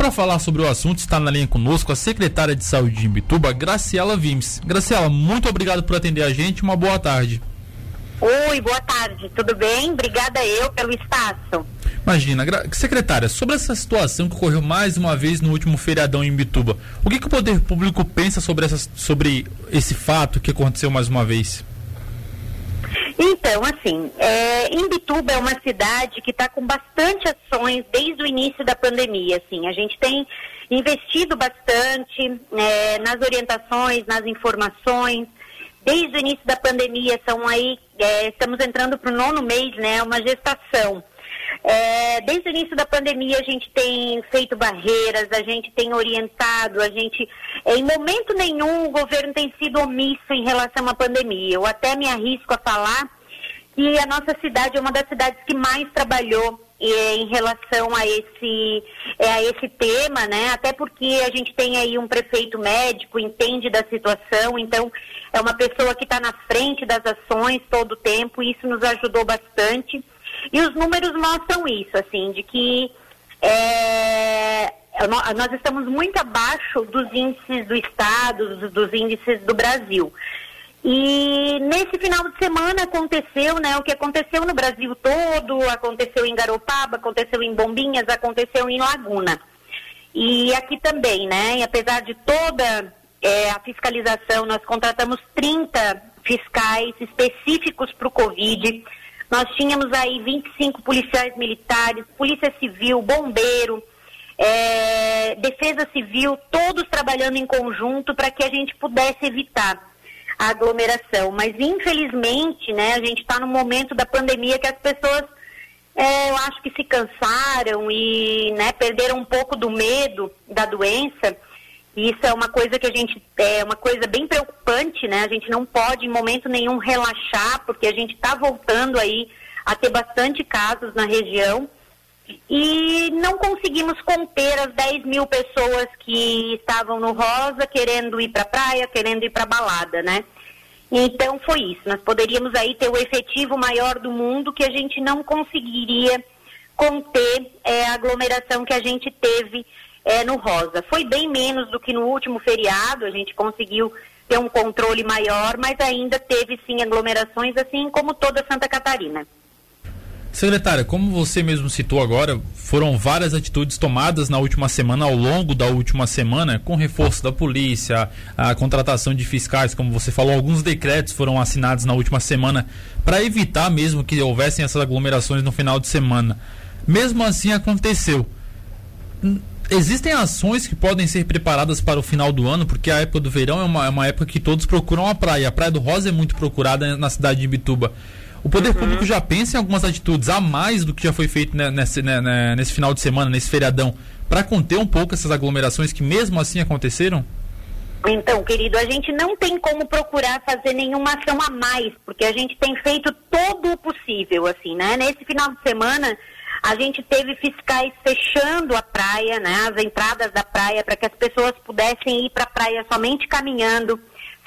Para falar sobre o assunto, está na linha conosco a secretária de Saúde de Imbituba, Graciela Vimes. Graciela, muito obrigado por atender a gente. Uma boa tarde. Oi, boa tarde. Tudo bem? Obrigada eu pelo espaço. Imagina, secretária, sobre essa situação que ocorreu mais uma vez no último feriadão em Bituba, o que, que o poder público pensa sobre, essa, sobre esse fato que aconteceu mais uma vez? Então, assim, é, Imbituba é uma cidade que está com bastante ações desde o início da pandemia. Assim, a gente tem investido bastante é, nas orientações, nas informações. Desde o início da pandemia, são aí, é, estamos entrando para o nono mês, né? Uma gestação. É, desde o início da pandemia a gente tem feito barreiras, a gente tem orientado, a gente, é, em momento nenhum o governo tem sido omisso em relação à pandemia. Eu até me arrisco a falar que a nossa cidade é uma das cidades que mais trabalhou é, em relação a esse, é, a esse tema, né? Até porque a gente tem aí um prefeito médico, entende da situação, então é uma pessoa que está na frente das ações todo o tempo, e isso nos ajudou bastante. E os números mostram isso, assim, de que é, nós estamos muito abaixo dos índices do Estado, dos, índices do Brasil. E nesse final de semana aconteceu, né, o que aconteceu no Brasil todo, aconteceu em Garopaba, aconteceu em Bombinhas, aconteceu em Laguna. E aqui também, né, e apesar de toda é, a fiscalização, nós contratamos 30 fiscais específicos para o Covid, nós tínhamos aí 25 policiais militares, polícia civil, bombeiro, é, defesa civil, todos trabalhando em conjunto para que a gente pudesse evitar a aglomeração. Mas infelizmente, né, a gente está no momento da pandemia que as pessoas, é, eu acho que se cansaram e né, perderam um pouco do medo da doença. Isso é uma coisa que a gente é uma coisa bem preocupante, né? A gente não pode em momento nenhum relaxar, porque a gente está voltando aí a ter bastante casos na região e não conseguimos conter as 10 mil pessoas que estavam no Rosa querendo ir para a praia, querendo ir para a balada, né? Então foi isso. Nós poderíamos aí ter o efetivo maior do mundo que a gente não conseguiria conter é, a aglomeração que a gente teve é, no Rosa. Foi bem menos do que no último feriado, a gente conseguiu ter um controle maior, mas ainda teve sim aglomerações, assim como toda Santa Catarina. Secretária, como você mesmo citou agora, foram várias atitudes tomadas na última semana, ao longo da última semana, com reforço da polícia, a contratação de fiscais, como você falou, alguns decretos foram assinados na última semana para evitar mesmo que houvessem essas aglomerações no final de semana. Mesmo assim aconteceu existem ações que podem ser preparadas para o final do ano, porque a época do verão é uma, é uma época que todos procuram a praia. A Praia do Rosa é muito procurada na cidade de Bituba. O poder uhum. público já pensa em algumas atitudes a mais do que já foi feito nesse, né, nesse final de semana, nesse feriadão, para conter um pouco essas aglomerações que mesmo assim aconteceram? Então, querido, a gente não tem como procurar fazer nenhuma ação a mais, porque a gente tem feito todo o possível, assim, né? Nesse final de semana, a gente teve fiscais fechando a praia, né, as entradas da praia, para que as pessoas pudessem ir para a praia somente caminhando,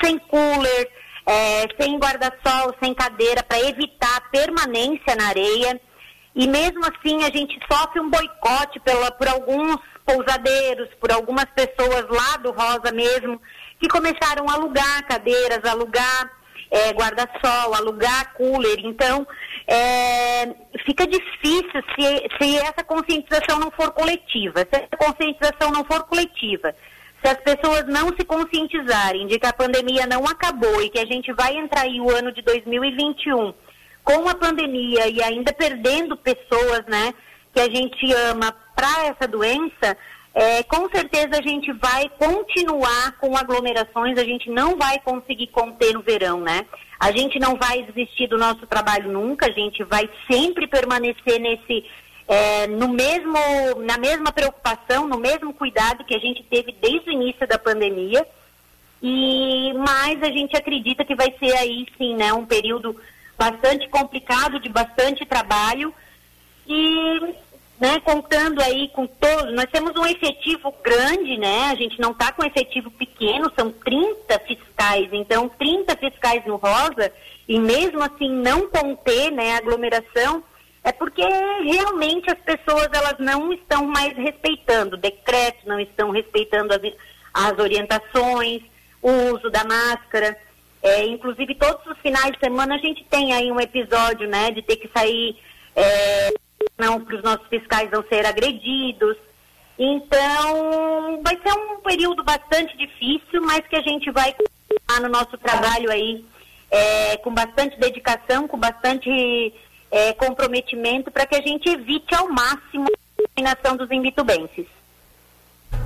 sem cooler, é, sem guarda-sol, sem cadeira, para evitar a permanência na areia. E mesmo assim a gente sofre um boicote pela, por alguns pousadeiros, por algumas pessoas lá do Rosa mesmo, que começaram a alugar cadeiras, alugar é, guarda-sol, alugar cooler. Então, é, fica difícil se, se essa conscientização não for coletiva. Se essa conscientização não for coletiva, se as pessoas não se conscientizarem de que a pandemia não acabou e que a gente vai entrar aí o ano de 2021 com a pandemia e ainda perdendo pessoas, né, que a gente ama para essa doença, é, com certeza a gente vai continuar com aglomerações, a gente não vai conseguir conter no verão, né? A gente não vai desistir do nosso trabalho nunca, a gente vai sempre permanecer nesse, é, no mesmo, na mesma preocupação, no mesmo cuidado que a gente teve desde o início da pandemia. E mais a gente acredita que vai ser aí sim, né, um período bastante complicado, de bastante trabalho. E né, contando aí com todos, nós temos um efetivo grande, né? A gente não está com efetivo pequeno, são 30 fiscais, então 30 fiscais no Rosa, e mesmo assim não conter né, aglomeração, é porque realmente as pessoas elas não estão mais respeitando o decreto, não estão respeitando as, as orientações, o uso da máscara. É, inclusive, todos os finais de semana a gente tem aí um episódio, né, de ter que sair, é, para os nossos fiscais não ser agredidos. Então, vai ser um período bastante difícil, mas que a gente vai continuar no nosso trabalho aí é, com bastante dedicação, com bastante é, comprometimento para que a gente evite ao máximo a contaminação dos imbitubenses.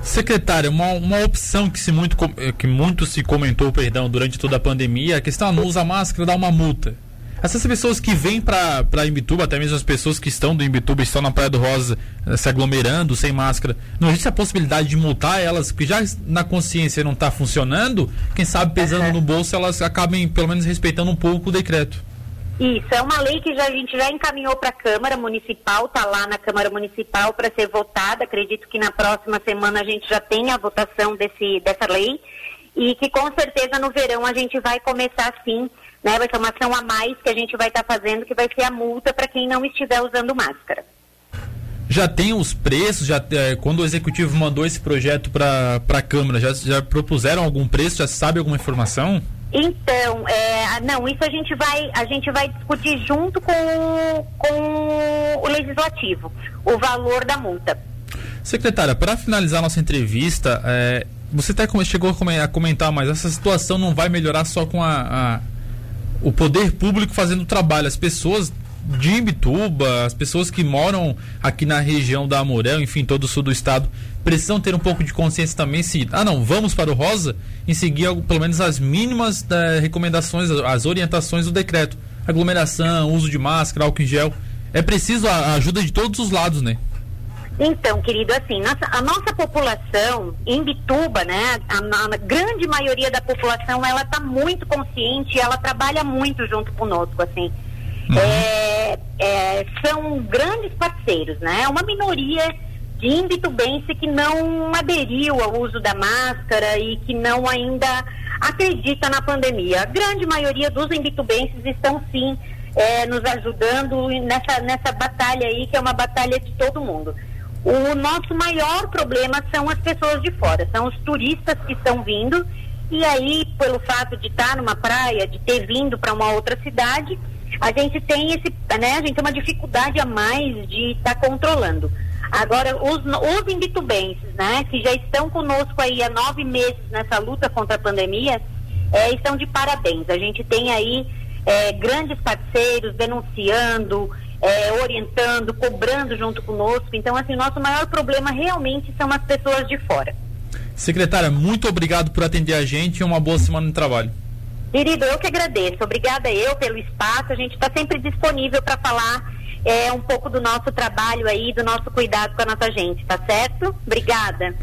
Secretária, uma, uma opção que, se muito, eh, que muito se comentou perdão, durante toda a pandemia é a questão não usa máscara, dá uma multa. Essas pessoas que vêm para Imbituba, até mesmo as pessoas que estão do Imbituba, estão na Praia do Rosa eh, se aglomerando sem máscara, não existe a possibilidade de multar elas, porque já na consciência não está funcionando, quem sabe pesando uhum. no bolso elas acabem pelo menos respeitando um pouco o decreto. Isso, é uma lei que já, a gente já encaminhou para a Câmara Municipal, está lá na Câmara Municipal para ser votada. Acredito que na próxima semana a gente já tenha a votação desse, dessa lei e que com certeza no verão a gente vai começar sim, né? Vai ser uma ação a mais que a gente vai estar tá fazendo, que vai ser a multa para quem não estiver usando máscara. Já tem os preços, já, é, quando o executivo mandou esse projeto para a Câmara, já, já propuseram algum preço, já sabe alguma informação? Então, é, não, isso a gente vai, a gente vai discutir junto com, com o legislativo, o valor da multa. Secretária, para finalizar nossa entrevista, é, você até chegou a comentar, mas essa situação não vai melhorar só com a, a o poder público fazendo o trabalho. As pessoas de Imbituba, as pessoas que moram aqui na região da Amorel, enfim, todo o sul do estado, precisam ter um pouco de consciência também se, ah não, vamos para o rosa e seguir pelo menos as mínimas da, recomendações, as orientações do decreto. Aglomeração, uso de máscara, álcool em gel. É preciso a ajuda de todos os lados, né? Então, querido, assim, nossa, a nossa população em Bituba, né, a, a, grande maioria da população, ela está muito consciente, ela trabalha muito junto conosco, assim. Uhum. É, é, são grandes parceiros, né? É uma minoria de imbitubense que não aderiu ao uso da máscara e que não ainda acredita na pandemia. A grande maioria dos imbitubenses estão sim é, nos ajudando nessa, nessa batalha aí, que é uma batalha de todo mundo. O nosso maior problema são as pessoas de fora, são os turistas que estão vindo, e aí, pelo fato de estar numa praia, de ter vindo para uma outra cidade, a gente tem esse, né, a gente tem uma dificuldade a mais de estar tá controlando. Agora, os, os imbitubenses, né, que já estão conosco aí há nove meses nessa luta contra a pandemia, é, estão de parabéns. A gente tem aí é, grandes parceiros denunciando, é, orientando, cobrando junto conosco. Então, assim, o nosso maior problema realmente são as pessoas de fora. Secretária, muito obrigado por atender a gente e uma boa semana de trabalho. Querido, eu que agradeço. Obrigada eu pelo espaço. A gente está sempre disponível para falar é, um pouco do nosso trabalho aí, do nosso cuidado com a nossa gente, tá certo? Obrigada.